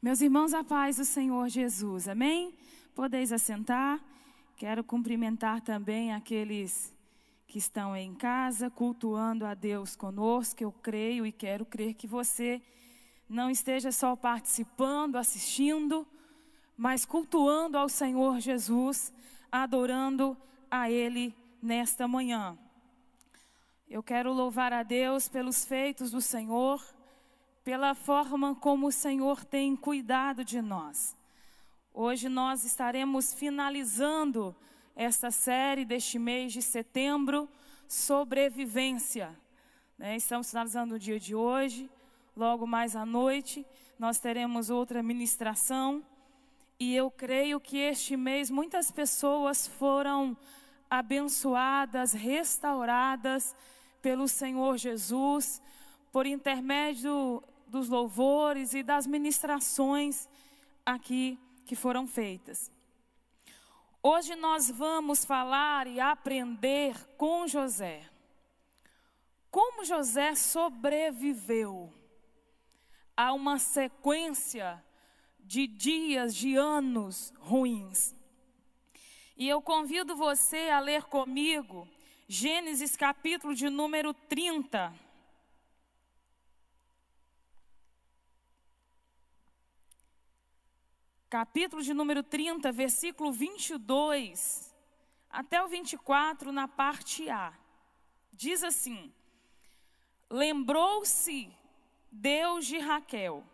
Meus irmãos, a paz do Senhor Jesus, amém? Podeis assentar. Quero cumprimentar também aqueles que estão em casa, cultuando a Deus conosco. Eu creio e quero crer que você não esteja só participando, assistindo, mas cultuando ao Senhor Jesus, adorando a Ele nesta manhã. Eu quero louvar a Deus pelos feitos do Senhor pela forma como o Senhor tem cuidado de nós. Hoje nós estaremos finalizando esta série deste mês de setembro, sobrevivência. Né? Estamos finalizando o dia de hoje, logo mais à noite nós teremos outra ministração. E eu creio que este mês muitas pessoas foram abençoadas, restauradas pelo Senhor Jesus, por intermédio dos louvores e das ministrações aqui que foram feitas. Hoje nós vamos falar e aprender com José. Como José sobreviveu a uma sequência de dias, de anos ruins. E eu convido você a ler comigo Gênesis capítulo de número 30. Capítulo de número 30, versículo 22 até o 24, na parte A. Diz assim: Lembrou-se Deus de Raquel,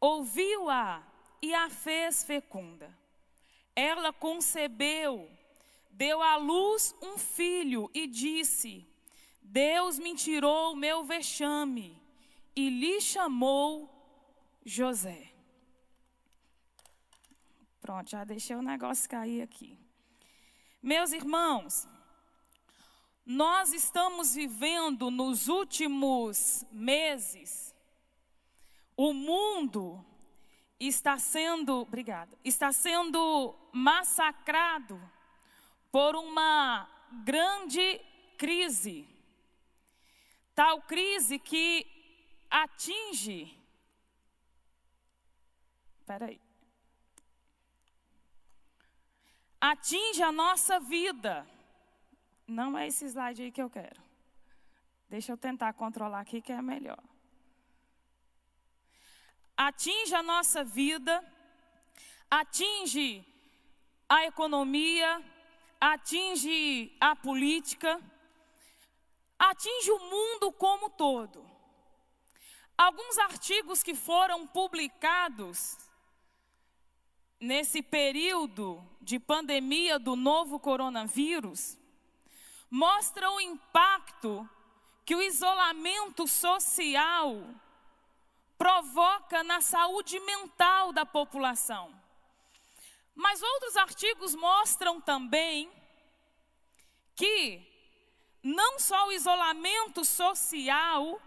ouviu-a e a fez fecunda. Ela concebeu, deu à luz um filho e disse: Deus me tirou o meu vexame, e lhe chamou José. Pronto, já deixei o negócio cair aqui. Meus irmãos, nós estamos vivendo nos últimos meses, o mundo está sendo, obrigada, está sendo massacrado por uma grande crise. Tal crise que atinge. Espera aí. Atinge a nossa vida. Não é esse slide aí que eu quero. Deixa eu tentar controlar aqui que é melhor. Atinge a nossa vida, atinge a economia, atinge a política, atinge o mundo como todo. Alguns artigos que foram publicados nesse período de pandemia do novo coronavírus, mostra o impacto que o isolamento social provoca na saúde mental da população. Mas outros artigos mostram também que não só o isolamento social,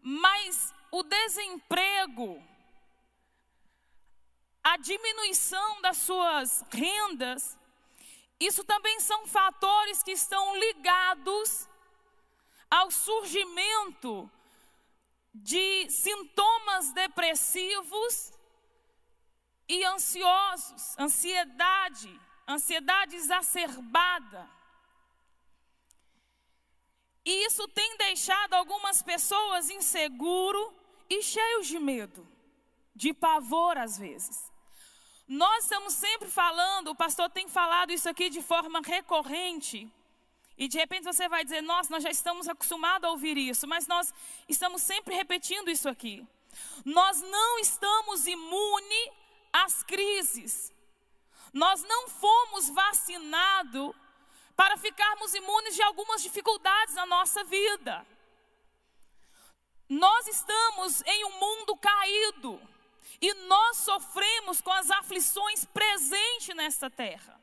mas o desemprego, a diminuição das suas rendas, isso também são fatores que estão ligados ao surgimento de sintomas depressivos e ansiosos, ansiedade, ansiedade exacerbada. E isso tem deixado algumas pessoas inseguros e cheios de medo, de pavor às vezes. Nós estamos sempre falando, o pastor tem falado isso aqui de forma recorrente. E de repente você vai dizer, nossa, nós já estamos acostumados a ouvir isso, mas nós estamos sempre repetindo isso aqui. Nós não estamos imunes às crises. Nós não fomos vacinados para ficarmos imunes de algumas dificuldades na nossa vida. Nós estamos em um mundo caído. E nós sofremos com as aflições presentes nesta terra.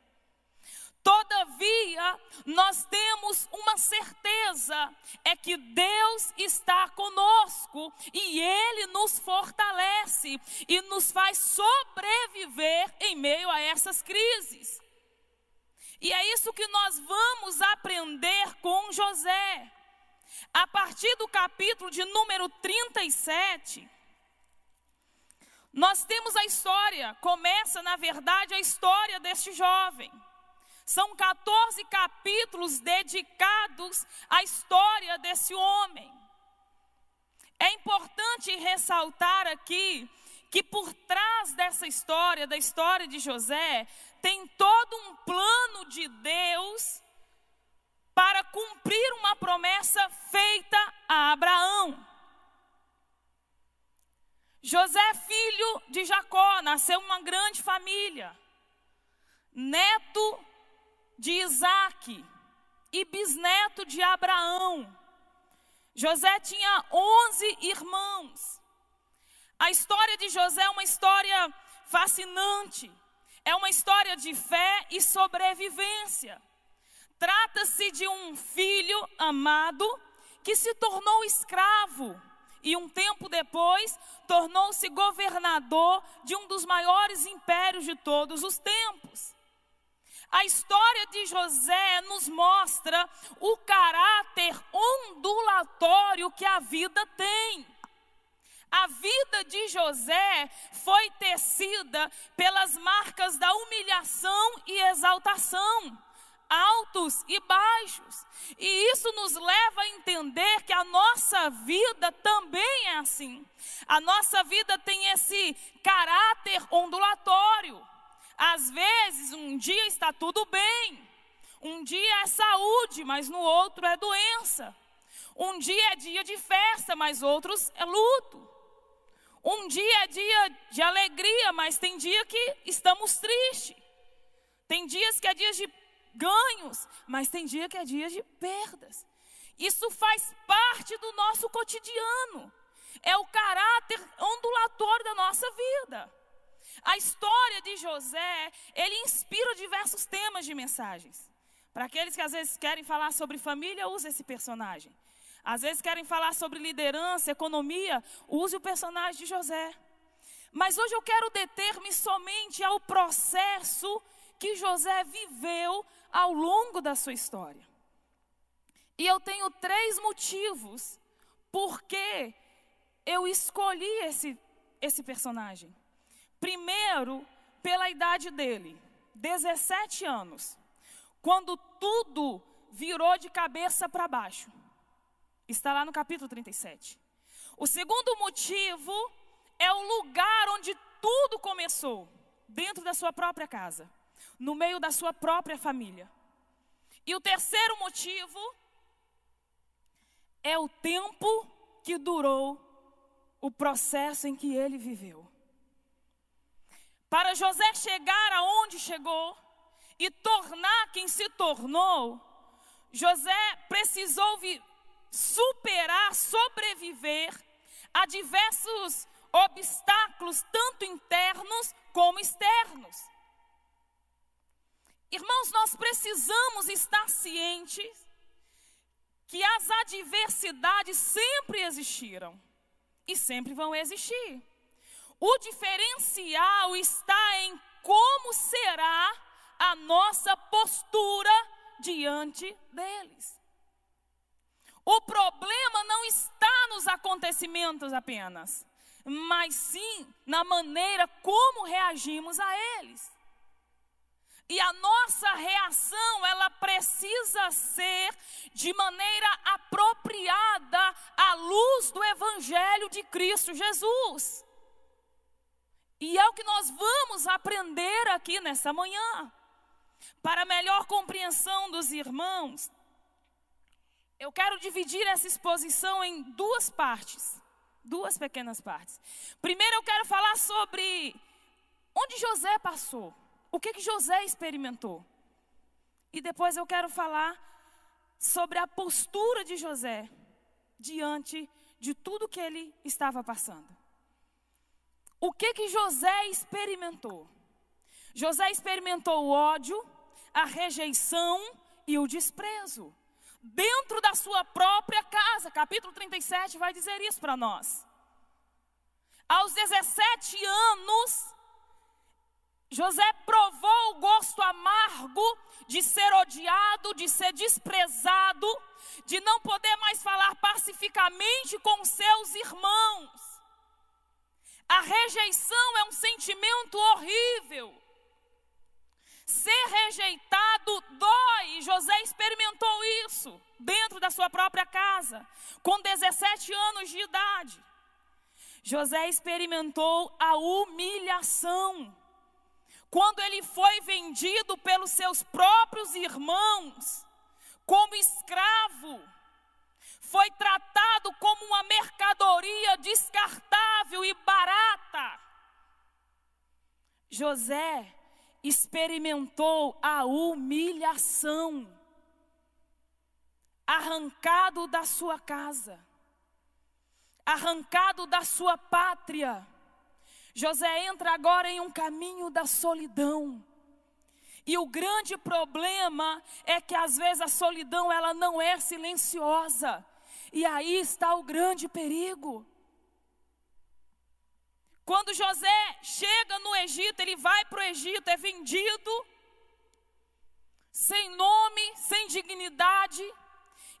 Todavia, nós temos uma certeza: é que Deus está conosco e Ele nos fortalece e nos faz sobreviver em meio a essas crises. E é isso que nós vamos aprender com José. A partir do capítulo de número 37, Nós temos a história, começa na verdade a história deste jovem. São 14 capítulos dedicados à história desse homem. É importante ressaltar aqui que por trás dessa história, da história de José, tem todo um plano de Deus para cumprir uma promessa feita a Abraão. José, filho de Jacó, nasceu uma grande família, neto de Isaac e bisneto de Abraão. José tinha 11 irmãos. A história de José é uma história fascinante, é uma história de fé e sobrevivência. Trata-se de um filho amado que se tornou escravo e um tempo depois tornou-se governador de um dos maiores impérios de todos os tempos. A história de José nos mostra o caráter ondulatório que a vida tem. A vida de José foi tecida pelas marcas da humilhação e exaltação altos e baixos. E isso nos leva a entender que a nossa vida também é assim. A nossa vida tem esse caráter ondulatório. Às vezes, um dia está tudo bem, um dia é saúde, mas no outro é doença. Um dia é dia de festa, mas outros é luto. Um dia é dia de alegria, mas tem dia que estamos tristes. Tem dias que é dia de ganhos, mas tem dia que é dia de perdas. Isso faz parte do nosso cotidiano. É o caráter ondulatório da nossa vida. A história de José, ele inspira diversos temas de mensagens. Para aqueles que às vezes querem falar sobre família, use esse personagem. Às vezes querem falar sobre liderança, economia, use o personagem de José. Mas hoje eu quero deter-me somente ao processo que José viveu ao longo da sua história. E eu tenho três motivos porque eu escolhi esse, esse personagem. Primeiro, pela idade dele, 17 anos, quando tudo virou de cabeça para baixo. Está lá no capítulo 37. O segundo motivo é o lugar onde tudo começou, dentro da sua própria casa no meio da sua própria família. E o terceiro motivo é o tempo que durou o processo em que ele viveu. Para José chegar aonde chegou e tornar quem se tornou, José precisou superar, sobreviver a diversos obstáculos, tanto internos como externos. Irmãos, nós precisamos estar cientes que as adversidades sempre existiram e sempre vão existir. O diferencial está em como será a nossa postura diante deles. O problema não está nos acontecimentos apenas, mas sim na maneira como reagimos a eles. E a nossa reação, ela precisa ser de maneira apropriada à luz do Evangelho de Cristo Jesus. E é o que nós vamos aprender aqui nessa manhã. Para melhor compreensão dos irmãos, eu quero dividir essa exposição em duas partes, duas pequenas partes. Primeiro, eu quero falar sobre onde José passou. O que, que José experimentou? E depois eu quero falar sobre a postura de José diante de tudo que ele estava passando. O que que José experimentou? José experimentou o ódio, a rejeição e o desprezo. Dentro da sua própria casa, capítulo 37 vai dizer isso para nós. Aos 17 anos, José provou o gosto amargo de ser odiado, de ser desprezado, de não poder mais falar pacificamente com seus irmãos. A rejeição é um sentimento horrível. Ser rejeitado dói. José experimentou isso dentro da sua própria casa, com 17 anos de idade. José experimentou a humilhação. Quando ele foi vendido pelos seus próprios irmãos como escravo, foi tratado como uma mercadoria descartável e barata. José experimentou a humilhação, arrancado da sua casa, arrancado da sua pátria. José entra agora em um caminho da solidão. E o grande problema é que às vezes a solidão ela não é silenciosa. E aí está o grande perigo. Quando José chega no Egito, ele vai para o Egito, é vendido, sem nome, sem dignidade,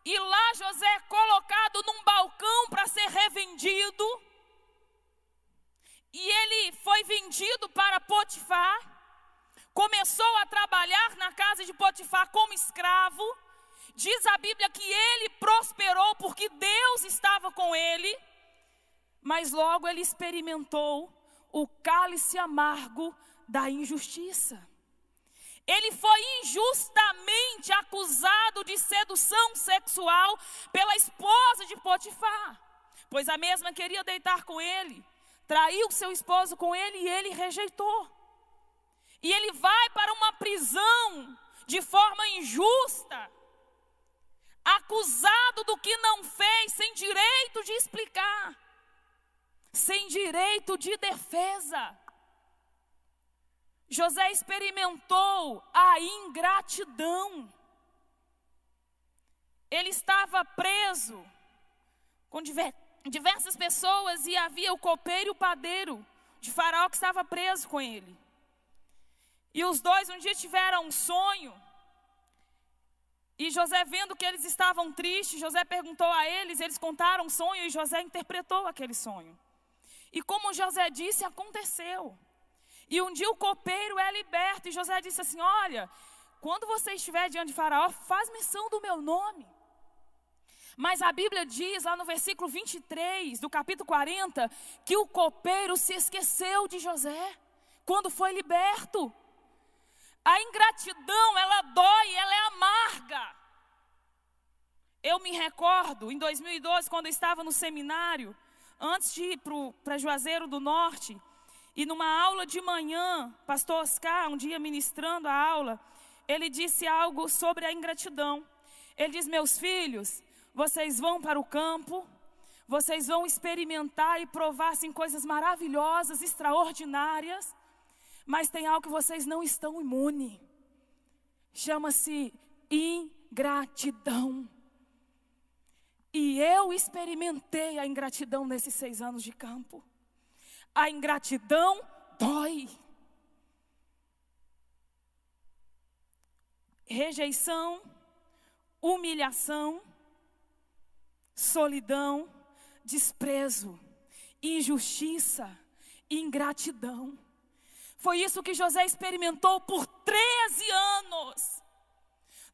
e lá José é colocado num balcão para ser revendido, e ele foi vendido para Potifar, começou a trabalhar na casa de Potifar como escravo, diz a Bíblia que ele prosperou porque Deus estava com ele mas logo ele experimentou o cálice amargo da injustiça. Ele foi injustamente acusado de sedução sexual pela esposa de Potifar, pois a mesma queria deitar com ele, traiu seu esposo com ele e ele rejeitou. E ele vai para uma prisão de forma injusta, acusado do que não fez, sem direito de explicar sem direito de defesa. José experimentou a ingratidão. Ele estava preso com diversas pessoas e havia o copeiro e o padeiro de Faraó que estava preso com ele. E os dois um dia tiveram um sonho. E José, vendo que eles estavam tristes, José perguntou a eles, eles contaram o sonho e José interpretou aquele sonho. E como José disse, aconteceu. E um dia o copeiro é liberto. E José disse assim: Olha, quando você estiver diante de Faraó, faz menção do meu nome. Mas a Bíblia diz lá no versículo 23 do capítulo 40 que o copeiro se esqueceu de José quando foi liberto. A ingratidão, ela dói, ela é amarga. Eu me recordo, em 2012, quando eu estava no seminário, antes de ir para Juazeiro do Norte, e numa aula de manhã, pastor Oscar, um dia ministrando a aula, ele disse algo sobre a ingratidão. Ele diz: Meus filhos, vocês vão para o campo, vocês vão experimentar e provar assim, coisas maravilhosas, extraordinárias, mas tem algo que vocês não estão imune. Chama-se ingratidão. E eu experimentei a ingratidão nesses seis anos de campo. A ingratidão dói. Rejeição, humilhação, solidão, desprezo, injustiça, ingratidão. Foi isso que José experimentou por 13 anos.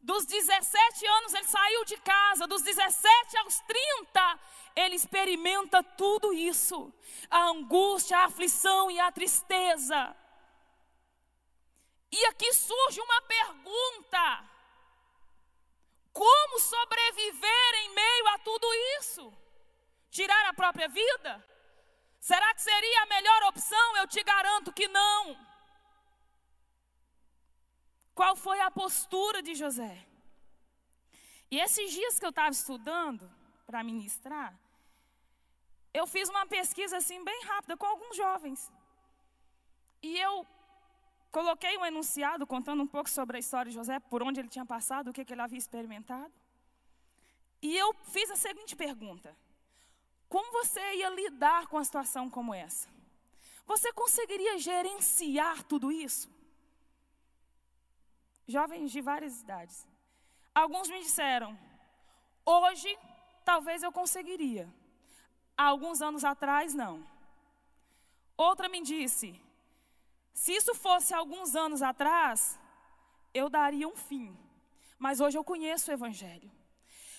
Dos 17 anos ele saiu de casa, dos 17 aos 30 ele experimenta tudo isso: a angústia, a aflição e a tristeza. E aqui surge uma pergunta: como sobreviver em meio a tudo isso? Tirar a própria vida? Será que seria a melhor opção? Eu te garanto que não. Qual foi a postura de José? E esses dias que eu estava estudando para ministrar, eu fiz uma pesquisa assim bem rápida com alguns jovens. E eu coloquei um enunciado contando um pouco sobre a história de José, por onde ele tinha passado, o que, que ele havia experimentado. E eu fiz a seguinte pergunta: Como você ia lidar com uma situação como essa? Você conseguiria gerenciar tudo isso? jovens de várias idades. Alguns me disseram: hoje talvez eu conseguiria. Alguns anos atrás, não. Outra me disse: se isso fosse alguns anos atrás, eu daria um fim. Mas hoje eu conheço o Evangelho.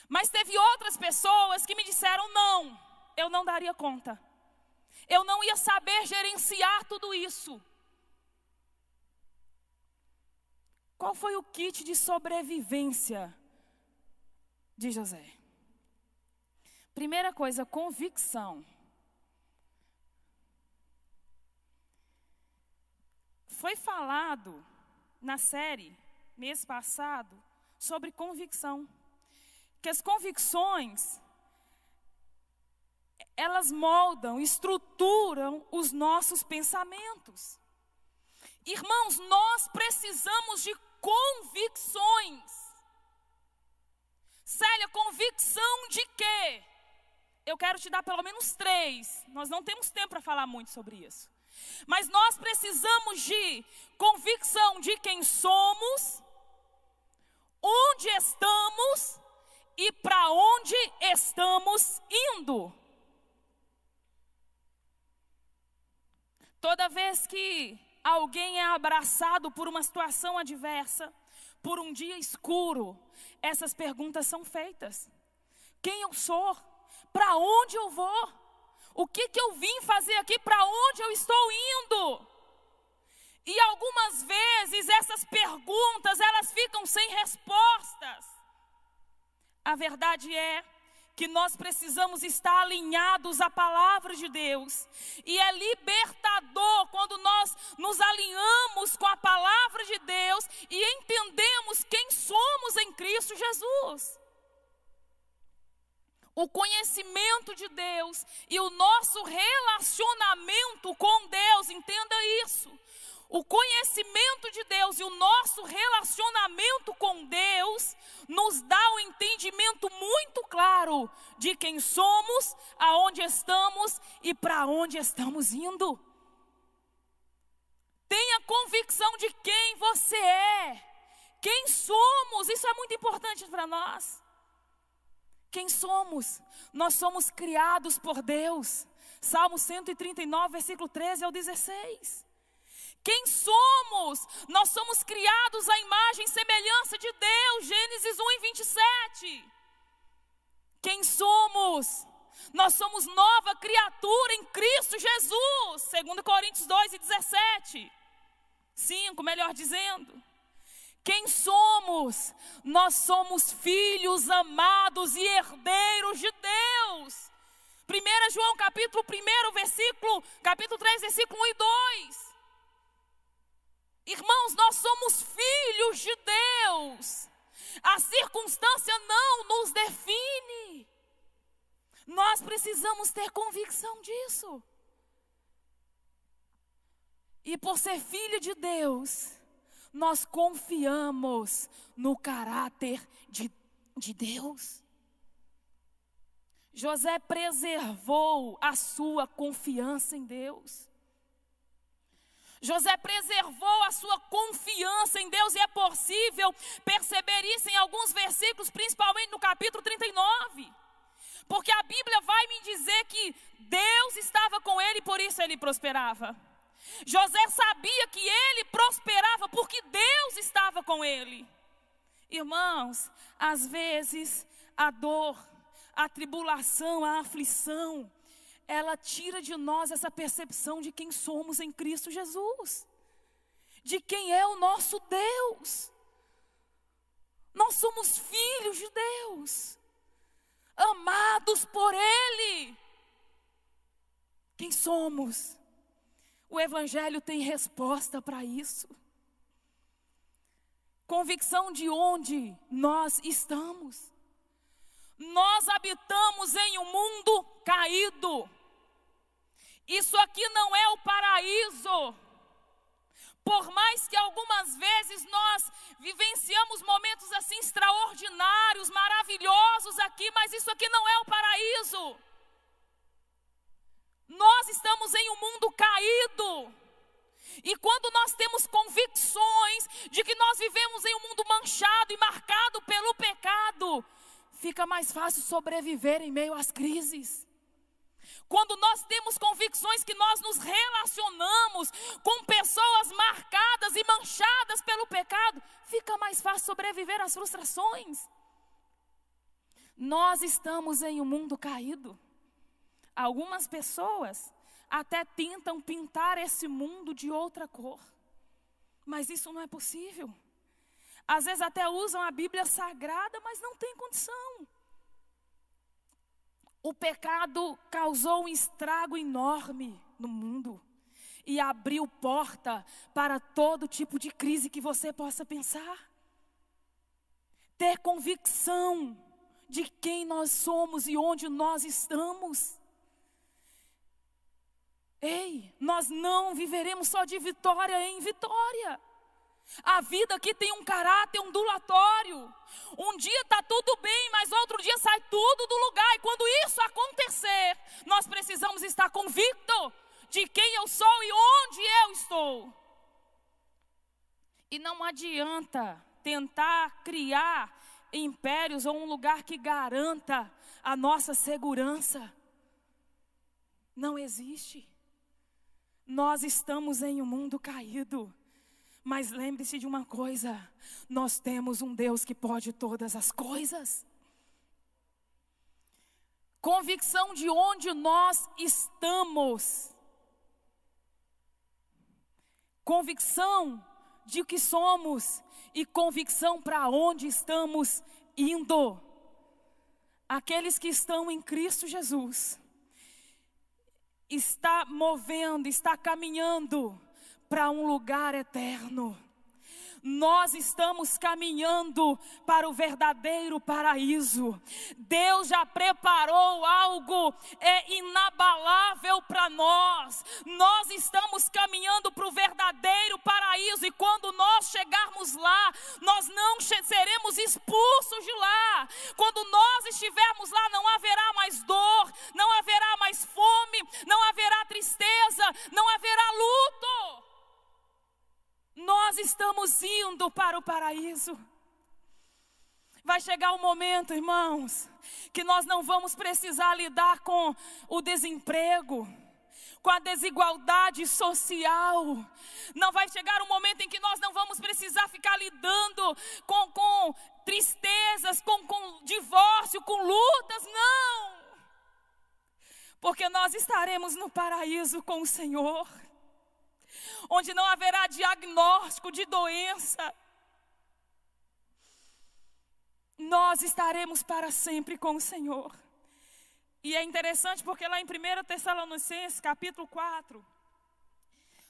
Mas teve outras pessoas que me disseram: não, eu não daria conta. Eu não ia saber gerenciar tudo isso. Qual foi o kit de sobrevivência de José? Primeira coisa, convicção. Foi falado na série, mês passado, sobre convicção. Que as convicções, elas moldam, estruturam os nossos pensamentos. Irmãos, nós precisamos de convicções. Célia, convicção de quê? Eu quero te dar pelo menos três. Nós não temos tempo para falar muito sobre isso. Mas nós precisamos de convicção de quem somos, onde estamos e para onde estamos indo. Toda vez que alguém é abraçado por uma situação adversa, por um dia escuro, essas perguntas são feitas: quem eu sou? Para onde eu vou? O que, que eu vim fazer aqui? Para onde eu estou indo? E algumas vezes essas perguntas elas ficam sem respostas. A verdade é que nós precisamos estar alinhados à palavra de Deus. E é libertador quando nós nos alinhamos com a palavra de Deus e entendemos quem somos em Cristo Jesus. O conhecimento de Deus e o nosso relacionamento com Deus, entenda isso o conhecimento de Deus e o nosso relacionamento com Deus nos dá um entendimento muito claro de quem somos, aonde estamos e para onde estamos indo. Tenha convicção de quem você é, quem somos, isso é muito importante para nós. Quem somos? Nós somos criados por Deus. Salmo 139, versículo 13 ao 16. Quem somos? Nós somos criados à imagem e semelhança de Deus. Gênesis 1 e 27. Quem somos? Nós somos nova criatura em Cristo Jesus. 2 Coríntios 2 e 17. 5, melhor dizendo. Quem somos? Nós somos filhos amados e herdeiros de Deus. 1 João capítulo 1, versículo, capítulo 3, versículo 1 e 2. Irmãos, nós somos filhos de Deus. A circunstância não nos define. Nós precisamos ter convicção disso. E por ser filho de Deus, nós confiamos no caráter de, de Deus. José preservou a sua confiança em Deus. José preservou a sua confiança em Deus e é possível perceber isso em alguns versículos, principalmente no capítulo 39. Porque a Bíblia vai me dizer que Deus estava com ele e por isso ele prosperava. José sabia que ele prosperava porque Deus estava com ele. Irmãos, às vezes a dor, a tribulação, a aflição, ela tira de nós essa percepção de quem somos em Cristo Jesus, de quem é o nosso Deus. Nós somos filhos de Deus, amados por Ele. Quem somos? O Evangelho tem resposta para isso. Convicção de onde nós estamos. Nós habitamos em um mundo caído. Isso aqui não é o paraíso. Por mais que algumas vezes nós vivenciamos momentos assim extraordinários, maravilhosos aqui, mas isso aqui não é o paraíso. Nós estamos em um mundo caído. E quando nós temos convicções de que nós vivemos em um mundo manchado e marcado pelo pecado, fica mais fácil sobreviver em meio às crises. Quando nós temos convicções que nós nos relacionamos com pessoas marcadas e manchadas pelo pecado, fica mais fácil sobreviver às frustrações. Nós estamos em um mundo caído. Algumas pessoas até tentam pintar esse mundo de outra cor, mas isso não é possível. Às vezes até usam a Bíblia sagrada, mas não tem condição. O pecado causou um estrago enorme no mundo e abriu porta para todo tipo de crise que você possa pensar. Ter convicção de quem nós somos e onde nós estamos. Ei, nós não viveremos só de vitória em vitória. A vida aqui tem um caráter ondulatório. Um dia está tudo bem, mas outro dia sai tudo do lugar. E quando isso acontecer, nós precisamos estar convicto de quem eu sou e onde eu estou. E não adianta tentar criar impérios ou um lugar que garanta a nossa segurança. Não existe. Nós estamos em um mundo caído. Mas lembre-se de uma coisa: nós temos um Deus que pode todas as coisas. Convicção de onde nós estamos. Convicção de o que somos e convicção para onde estamos indo. Aqueles que estão em Cristo Jesus está movendo, está caminhando para um lugar eterno. Nós estamos caminhando para o verdadeiro paraíso. Deus já preparou algo é inabalável para nós. Nós estamos caminhando para o verdadeiro paraíso e quando nós chegarmos lá, nós não seremos expulsos de lá. Quando nós estivermos lá, não haverá mais dor, não haverá mais fome, não haverá tristeza, não haverá luto. Nós estamos indo para o paraíso. Vai chegar o um momento, irmãos, que nós não vamos precisar lidar com o desemprego, com a desigualdade social. Não vai chegar um momento em que nós não vamos precisar ficar lidando com, com tristezas, com, com divórcio, com lutas, não. Porque nós estaremos no paraíso com o Senhor onde não haverá diagnóstico de doença. Nós estaremos para sempre com o Senhor. E é interessante porque lá em 1 Tessalonicenses, capítulo 4,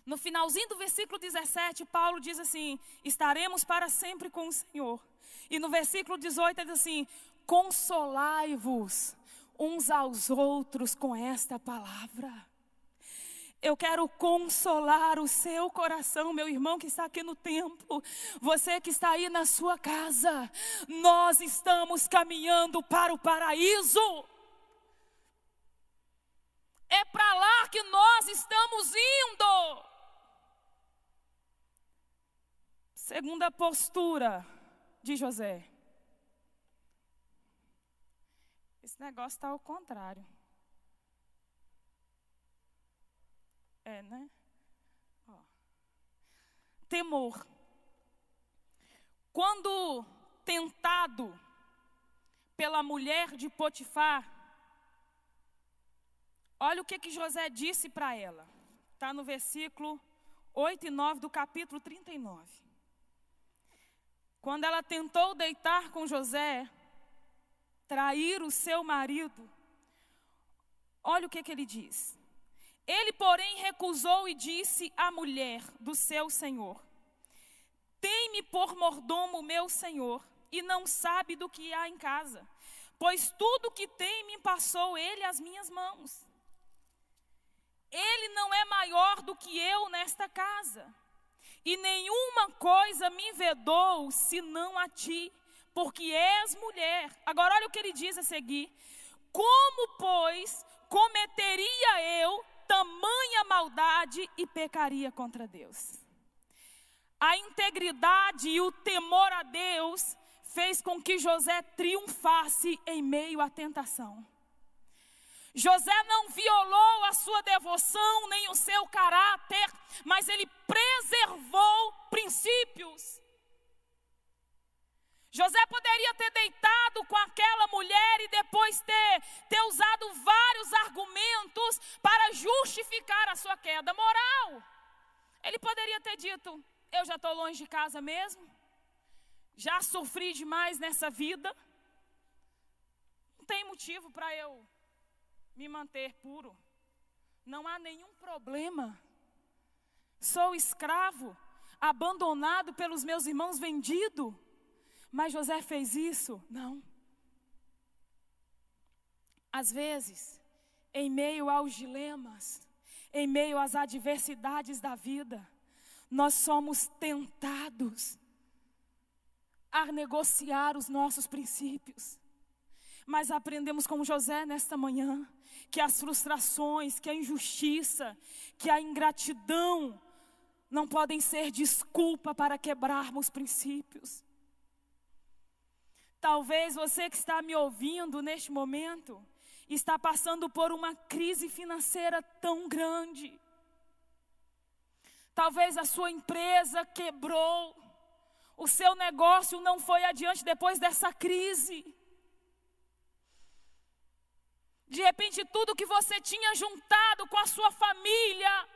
no finalzinho do versículo 17, Paulo diz assim: estaremos para sempre com o Senhor. E no versículo 18 ele diz assim: consolai-vos uns aos outros com esta palavra. Eu quero consolar o seu coração, meu irmão que está aqui no templo, você que está aí na sua casa. Nós estamos caminhando para o paraíso. É para lá que nós estamos indo. Segunda postura de José. Esse negócio está ao contrário. É, né? Ó. Temor. Quando tentado pela mulher de Potifar, olha o que, que José disse para ela. Está no versículo 8 e 9 do capítulo 39. Quando ela tentou deitar com José, trair o seu marido, olha o que, que ele diz. Ele, porém, recusou e disse à mulher do seu senhor: Tem-me por mordomo meu senhor, e não sabe do que há em casa, pois tudo que tem me passou ele às minhas mãos. Ele não é maior do que eu nesta casa, e nenhuma coisa me vedou senão a ti, porque és mulher. Agora olha o que ele diz a seguir: Como, pois, cometeria eu tamanha maldade e pecaria contra Deus. A integridade e o temor a Deus fez com que José triunfasse em meio à tentação. José não violou a sua devoção nem o seu caráter, mas ele preservou princípios. José poderia ter deitado com aquela mulher e depois ter, ter usado vários argumentos para justificar a sua queda moral. Ele poderia ter dito: Eu já estou longe de casa mesmo, já sofri demais nessa vida, não tem motivo para eu me manter puro, não há nenhum problema. Sou escravo, abandonado pelos meus irmãos, vendido. Mas José fez isso? Não. Às vezes, em meio aos dilemas, em meio às adversidades da vida, nós somos tentados a negociar os nossos princípios. Mas aprendemos com José nesta manhã que as frustrações, que a injustiça, que a ingratidão não podem ser desculpa para quebrarmos princípios. Talvez você que está me ouvindo neste momento está passando por uma crise financeira tão grande. Talvez a sua empresa quebrou, o seu negócio não foi adiante depois dessa crise. De repente, tudo que você tinha juntado com a sua família,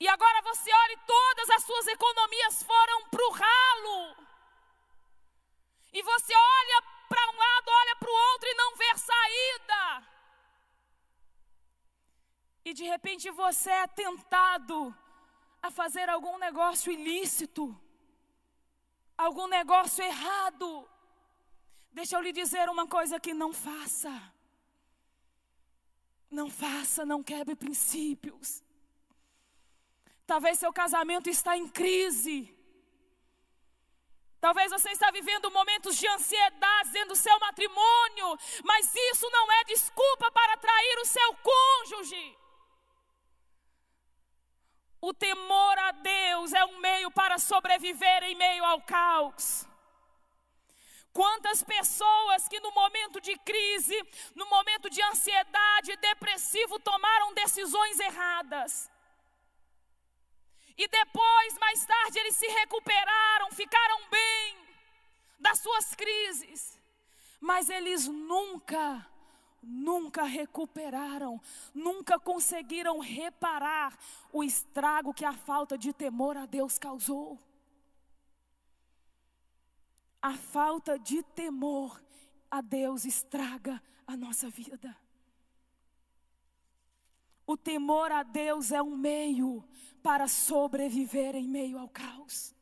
e agora você olha e todas as suas economias foram para o ralo. E você olha para um lado, olha para o outro e não vê saída. E de repente você é tentado a fazer algum negócio ilícito, algum negócio errado. Deixa eu lhe dizer uma coisa que não faça. Não faça, não quebre princípios. Talvez seu casamento está em crise. Talvez você está vivendo momentos de ansiedade dentro do seu matrimônio, mas isso não é desculpa para trair o seu cônjuge. O temor a Deus é um meio para sobreviver em meio ao caos. Quantas pessoas que no momento de crise, no momento de ansiedade, depressivo, tomaram decisões erradas. E depois, mais tarde, eles se recuperaram, ficaram bem das suas crises. Mas eles nunca, nunca recuperaram, nunca conseguiram reparar o estrago que a falta de temor a Deus causou. A falta de temor a Deus estraga a nossa vida. O temor a Deus é um meio para sobreviver em meio ao caos.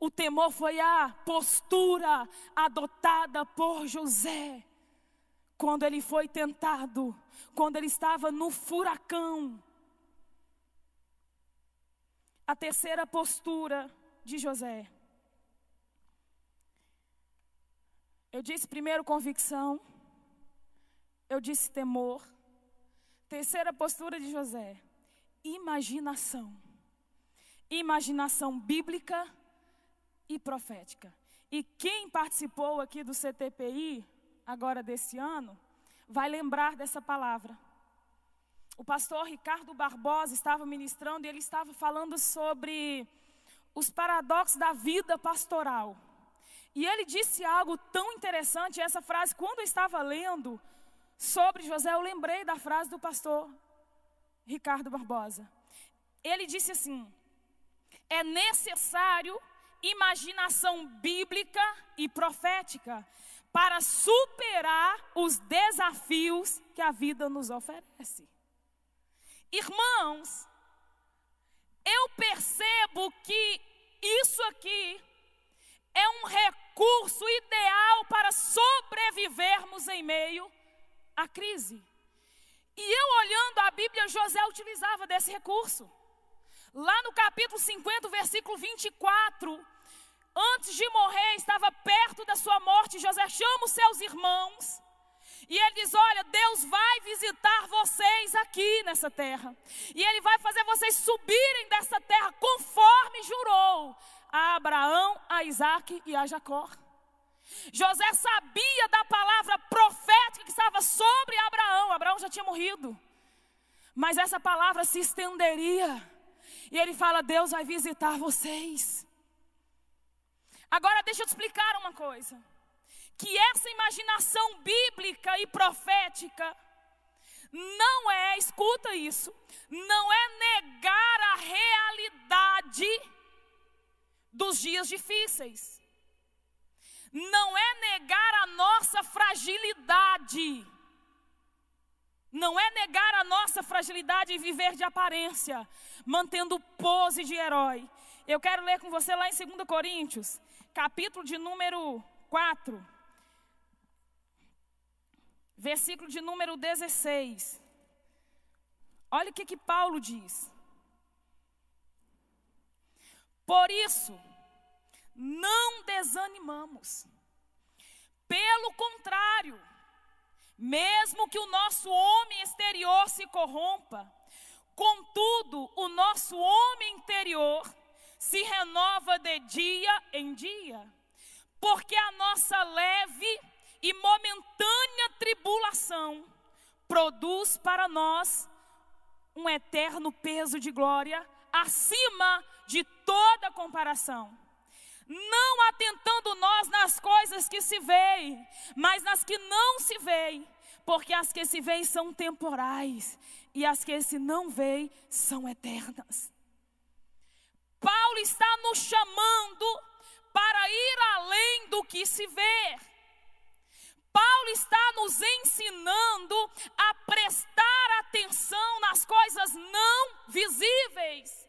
O temor foi a postura adotada por José quando ele foi tentado, quando ele estava no furacão. A terceira postura de José. Eu disse primeiro convicção, eu disse temor. Terceira postura de José, imaginação. Imaginação bíblica e profética. E quem participou aqui do CTPI, agora desse ano, vai lembrar dessa palavra. O pastor Ricardo Barbosa estava ministrando e ele estava falando sobre os paradoxos da vida pastoral. E ele disse algo tão interessante, essa frase, quando eu estava lendo sobre José, eu lembrei da frase do pastor Ricardo Barbosa. Ele disse assim: é necessário imaginação bíblica e profética para superar os desafios que a vida nos oferece. Irmãos, eu percebo que isso aqui é um recurso ideal para sobrevivermos em meio à crise. E eu olhando a Bíblia, José utilizava desse recurso. Lá no capítulo 50, versículo 24, antes de morrer, estava perto da sua morte, José chama os seus irmãos. E ele diz: Olha, Deus vai visitar vocês aqui nessa terra. E Ele vai fazer vocês subirem dessa terra conforme jurou a Abraão, a Isaac e a Jacó. José sabia da palavra profética que estava sobre Abraão. Abraão já tinha morrido. Mas essa palavra se estenderia. E ele fala: Deus vai visitar vocês. Agora deixa eu te explicar uma coisa. Que essa imaginação bíblica e profética não é, escuta isso, não é negar a realidade dos dias difíceis. Não é negar a nossa fragilidade. Não é negar a nossa fragilidade e viver de aparência, mantendo pose de herói. Eu quero ler com você lá em 2 Coríntios, capítulo de número 4, versículo de número 16. Olha o que, que Paulo diz. Por isso, não desanimamos. Pelo contrário, mesmo que o nosso homem exterior se corrompa, contudo, o nosso homem interior se renova de dia em dia, porque a nossa leve e momentânea tribulação produz para nós um eterno peso de glória acima de toda comparação. Não atentando nós nas coisas que se veem, mas nas que não se veem, porque as que se veem são temporais e as que se não veem são eternas. Paulo está nos chamando para ir além do que se vê. Paulo está nos ensinando a prestar atenção nas coisas não visíveis.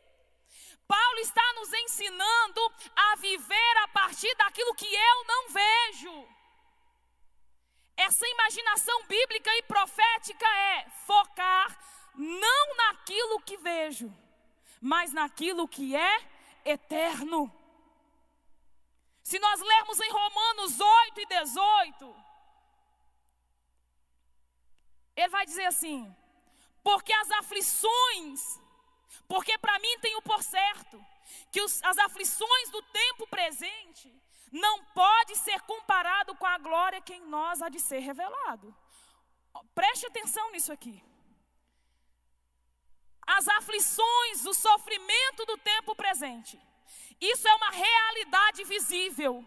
Paulo está nos ensinando a viver a partir daquilo que eu não vejo. Essa imaginação bíblica e profética é focar não naquilo que vejo, mas naquilo que é eterno. Se nós lermos em Romanos 8 e 18, ele vai dizer assim: porque as aflições porque para mim tenho por certo que os, as aflições do tempo presente não pode ser comparado com a glória que em nós há de ser revelado. Preste atenção nisso aqui. As aflições, o sofrimento do tempo presente. Isso é uma realidade visível.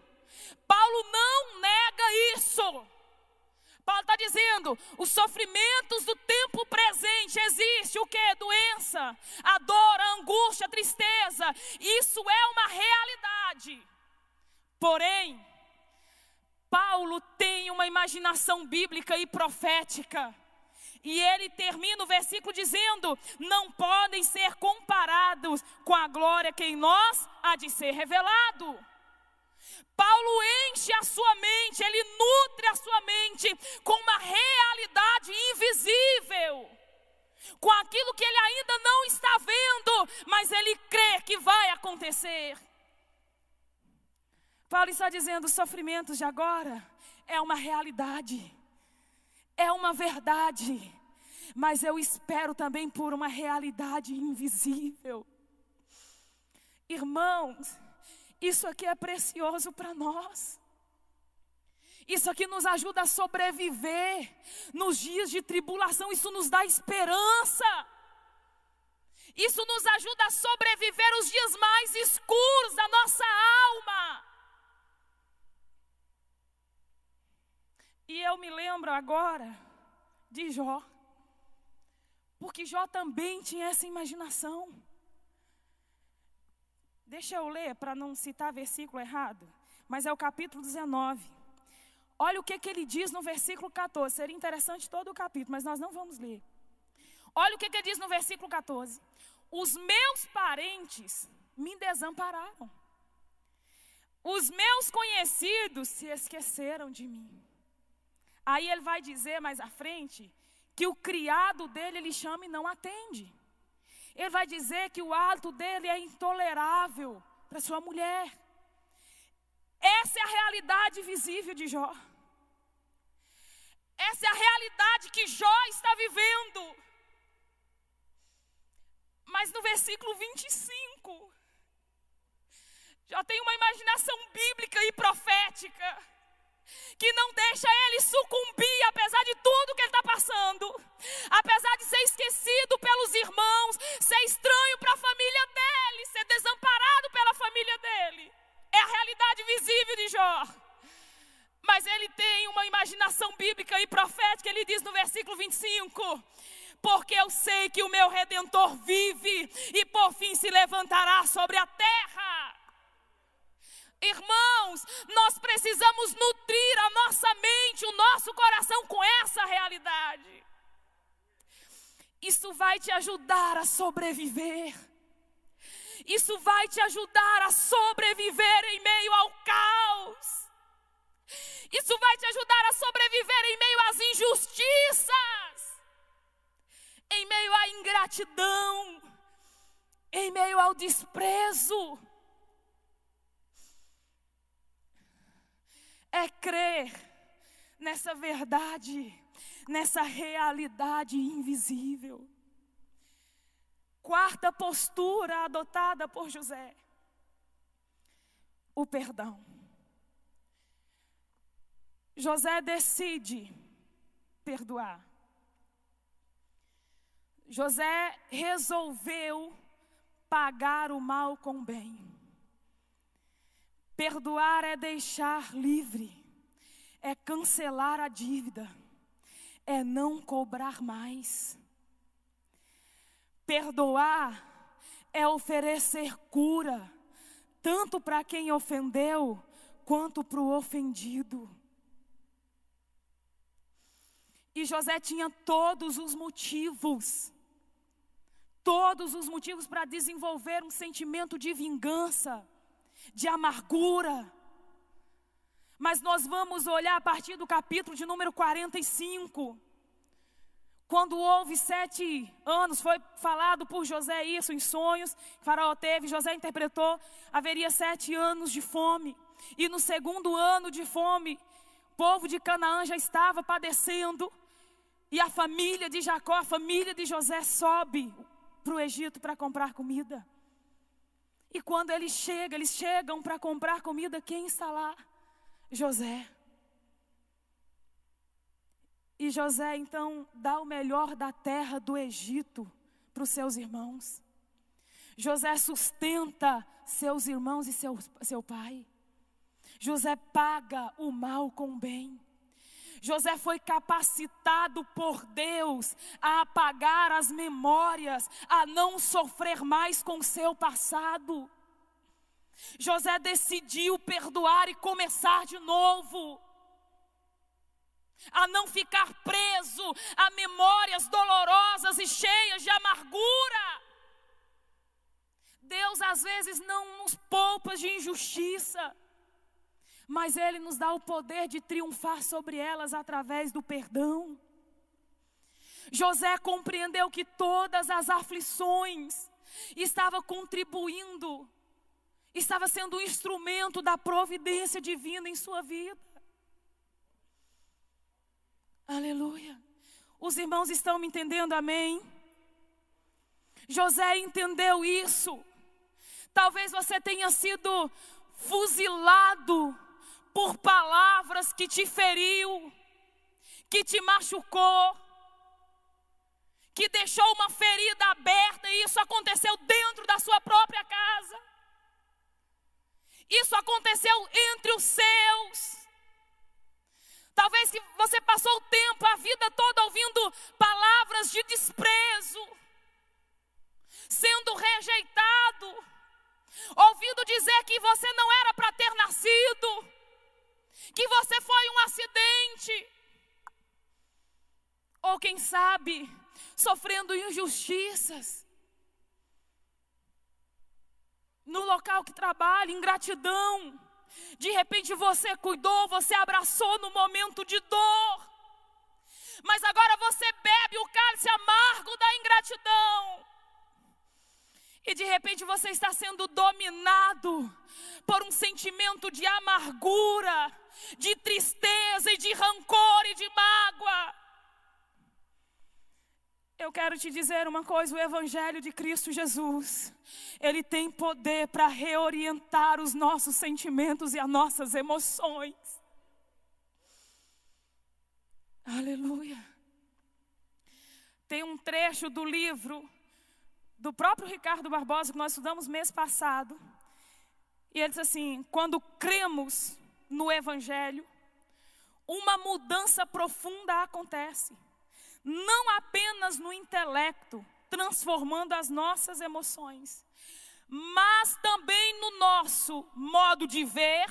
Paulo não nega isso. Paulo está dizendo: os sofrimentos do tempo presente existe o que? Doença, a dor, a angústia, a tristeza. Isso é uma realidade. Porém, Paulo tem uma imaginação bíblica e profética. E ele termina o versículo dizendo: Não podem ser comparados com a glória que em nós há de ser revelado. Paulo enche a sua mente, ele nutre a sua mente com uma realidade invisível, com aquilo que ele ainda não está vendo, mas ele crê que vai acontecer. Paulo está dizendo: os sofrimentos de agora é uma realidade, é uma verdade, mas eu espero também por uma realidade invisível. Irmãos, isso aqui é precioso para nós. Isso aqui nos ajuda a sobreviver nos dias de tribulação, isso nos dá esperança. Isso nos ajuda a sobreviver os dias mais escuros da nossa alma. E eu me lembro agora de Jó, porque Jó também tinha essa imaginação. Deixa eu ler para não citar versículo errado, mas é o capítulo 19. Olha o que, que ele diz no versículo 14. Seria interessante todo o capítulo, mas nós não vamos ler. Olha o que, que ele diz no versículo 14: Os meus parentes me desampararam, os meus conhecidos se esqueceram de mim. Aí ele vai dizer mais à frente que o criado dele ele chama e não atende. Ele vai dizer que o hálito dele é intolerável para sua mulher. Essa é a realidade visível de Jó. Essa é a realidade que Jó está vivendo. Mas no versículo 25, já tem uma imaginação bíblica e profética. Que não deixa ele sucumbir, apesar de tudo que ele está passando, apesar de ser esquecido pelos irmãos, ser estranho para a família dele, ser desamparado pela família dele. É a realidade visível de Jó. Mas ele tem uma imaginação bíblica e profética, ele diz no versículo 25: Porque eu sei que o meu redentor vive e por fim se levantará sobre a terra. Irmãos, nós precisamos nutrir a nossa mente, o nosso coração com essa realidade. Isso vai te ajudar a sobreviver. Isso vai te ajudar a sobreviver em meio ao caos. Isso vai te ajudar a sobreviver em meio às injustiças, em meio à ingratidão, em meio ao desprezo. É crer nessa verdade, nessa realidade invisível. Quarta postura adotada por José: o perdão. José decide perdoar. José resolveu pagar o mal com o bem. Perdoar é deixar livre, é cancelar a dívida, é não cobrar mais. Perdoar é oferecer cura, tanto para quem ofendeu, quanto para o ofendido. E José tinha todos os motivos, todos os motivos para desenvolver um sentimento de vingança, de amargura. Mas nós vamos olhar a partir do capítulo de número 45. Quando houve sete anos, foi falado por José isso em sonhos, Faraó teve, José interpretou, haveria sete anos de fome. E no segundo ano de fome, o povo de Canaã já estava padecendo. E a família de Jacó, a família de José sobe para o Egito para comprar comida. E quando eles chegam, eles chegam para comprar comida, quem está lá? José. E José então dá o melhor da terra do Egito para os seus irmãos. José sustenta seus irmãos e seu, seu pai. José paga o mal com o bem. José foi capacitado por Deus a apagar as memórias, a não sofrer mais com seu passado. José decidiu perdoar e começar de novo. A não ficar preso a memórias dolorosas e cheias de amargura. Deus às vezes não nos poupa de injustiça mas Ele nos dá o poder de triunfar sobre elas através do perdão. José compreendeu que todas as aflições estava contribuindo, estava sendo um instrumento da providência divina em sua vida. Aleluia. Os irmãos estão me entendendo, amém? José entendeu isso. Talvez você tenha sido fuzilado por palavras que te feriu, que te machucou, que deixou uma ferida aberta e isso aconteceu dentro da sua própria casa. Isso aconteceu entre os seus. Talvez que você passou o tempo, a vida toda ouvindo palavras de desprezo, sendo rejeitado, ouvindo dizer que você não era para ter nascido que você foi um acidente. Ou quem sabe, sofrendo injustiças. No local que trabalha, ingratidão. De repente você cuidou, você abraçou no momento de dor. Mas agora você bebe o cálice amargo da ingratidão. E de repente você está sendo dominado por um sentimento de amargura, de tristeza e de rancor e de mágoa. Eu quero te dizer uma coisa: o Evangelho de Cristo Jesus, ele tem poder para reorientar os nossos sentimentos e as nossas emoções. Aleluia. Tem um trecho do livro do próprio Ricardo Barbosa que nós estudamos mês passado. E ele diz assim: quando cremos no Evangelho, uma mudança profunda acontece, não apenas no intelecto, transformando as nossas emoções, mas também no nosso modo de ver,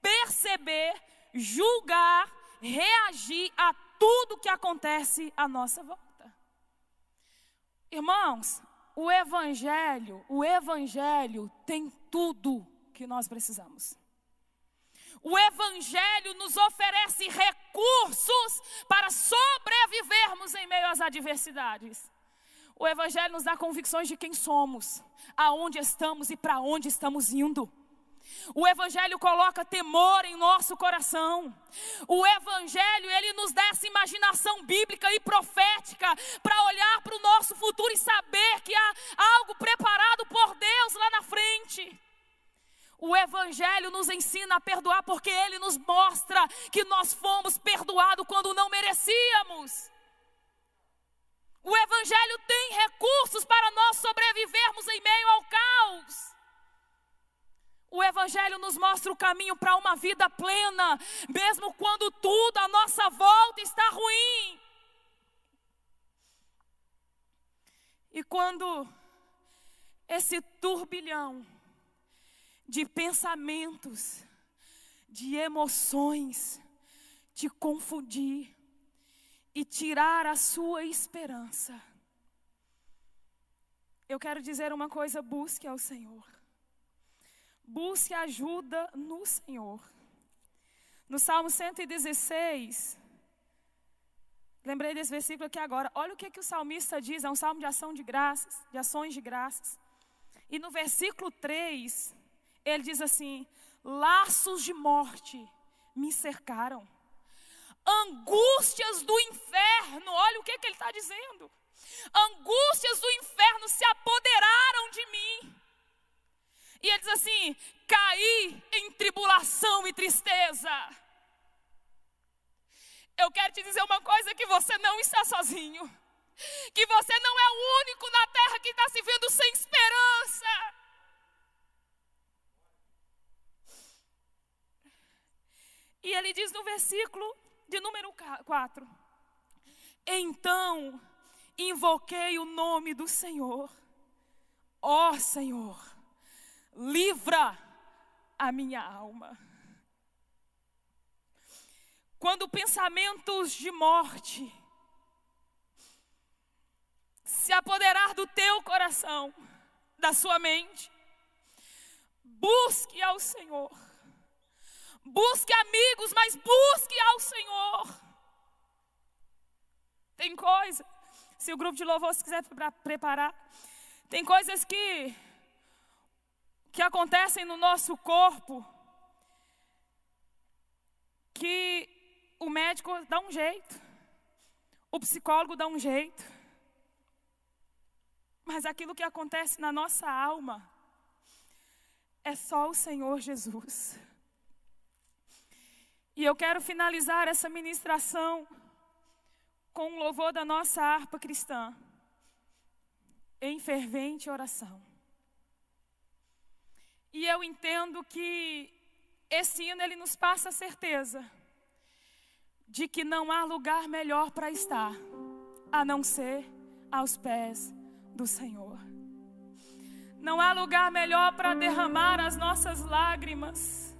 perceber, julgar, reagir a tudo que acontece à nossa volta. Irmãos, o evangelho, o evangelho tem tudo que nós precisamos. O Evangelho nos oferece recursos para sobrevivermos em meio às adversidades. O Evangelho nos dá convicções de quem somos, aonde estamos e para onde estamos indo. O evangelho coloca temor em nosso coração. O evangelho, ele nos dá essa imaginação bíblica e profética para olhar para o nosso futuro e saber que há algo preparado por Deus lá na frente. O Evangelho nos ensina a perdoar porque ele nos mostra que nós fomos perdoados quando não merecíamos. O Evangelho tem recursos para nós sobrevivermos em meio ao caos. O Evangelho nos mostra o caminho para uma vida plena, mesmo quando tudo à nossa volta está ruim. E quando esse turbilhão de pensamentos, de emoções, te confundir e tirar a sua esperança. Eu quero dizer uma coisa: busque ao Senhor. Busque ajuda no Senhor. No Salmo 116, lembrei desse versículo aqui agora. Olha o que, que o salmista diz, é um salmo de ação de graças, de ações de graças. E no versículo 3, ele diz assim: Laços de morte me cercaram, angústias do inferno, olha o que, que ele está dizendo. Angústias do inferno se apoderaram de mim. E ele diz assim: caí em tribulação e tristeza. Eu quero te dizer uma coisa: que você não está sozinho. Que você não é o único na terra que está se vendo sem esperança. E ele diz no versículo de número 4: Então invoquei o nome do Senhor, ó oh, Senhor livra a minha alma. Quando pensamentos de morte se apoderar do teu coração, da sua mente, busque ao Senhor. Busque amigos, mas busque ao Senhor. Tem coisa, se o grupo de louvor se quiser preparar, tem coisas que que acontecem no nosso corpo que o médico dá um jeito, o psicólogo dá um jeito, mas aquilo que acontece na nossa alma é só o Senhor Jesus. E eu quero finalizar essa ministração com o louvor da nossa harpa cristã, em fervente oração. E eu entendo que esse hino ele nos passa a certeza de que não há lugar melhor para estar a não ser aos pés do Senhor. Não há lugar melhor para derramar as nossas lágrimas,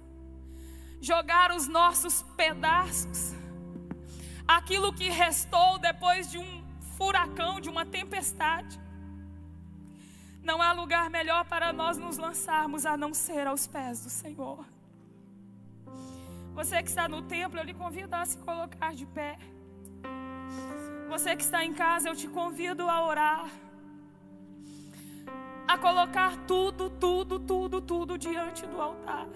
jogar os nossos pedaços, aquilo que restou depois de um furacão, de uma tempestade. Não há lugar melhor para nós nos lançarmos a não ser aos pés do Senhor. Você que está no templo, eu lhe convido a se colocar de pé. Você que está em casa, eu te convido a orar. A colocar tudo, tudo, tudo, tudo diante do altar.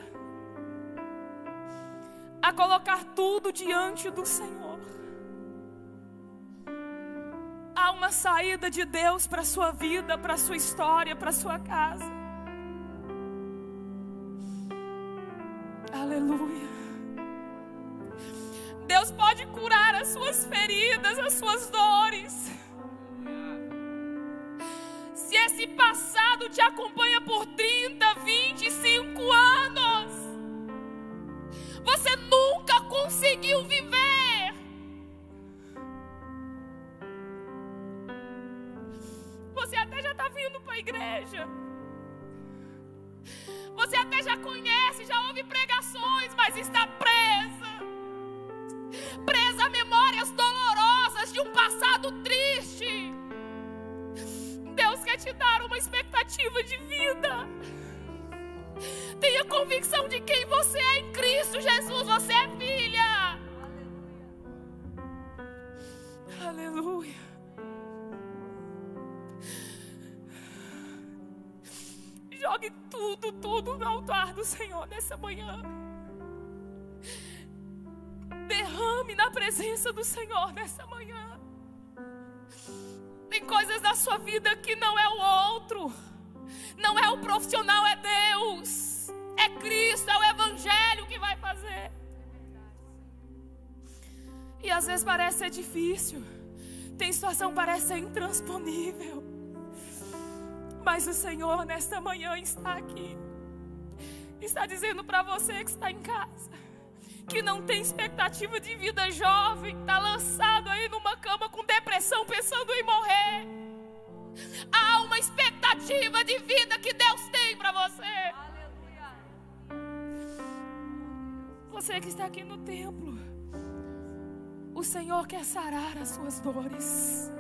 A colocar tudo diante do Senhor há uma saída de Deus para a sua vida, para a sua história, para a sua casa. Aleluia. Deus pode curar as suas feridas, as suas dores. Se esse passado te acompanha por 30, 25 anos, você nunca conseguiu viver. Você até já está vindo para a igreja. Você até já conhece, já ouve pregações, mas está presa. Presa a memórias dolorosas de um passado triste. Deus quer te dar uma expectativa de vida. Tenha convicção de quem você é em Cristo Jesus. Você é filha. Aleluia. Jogue tudo, tudo no altar do Senhor nessa manhã. Derrame na presença do Senhor nessa manhã. Tem coisas na sua vida que não é o outro, não é o profissional, é Deus, é Cristo, é o Evangelho que vai fazer. E às vezes parece ser difícil, tem situação parece ser intransponível. Mas o Senhor nesta manhã está aqui. Está dizendo para você que está em casa, que não tem expectativa de vida jovem, está lançado aí numa cama com depressão, pensando em morrer. Há uma expectativa de vida que Deus tem para você. Você que está aqui no templo, o Senhor quer sarar as suas dores.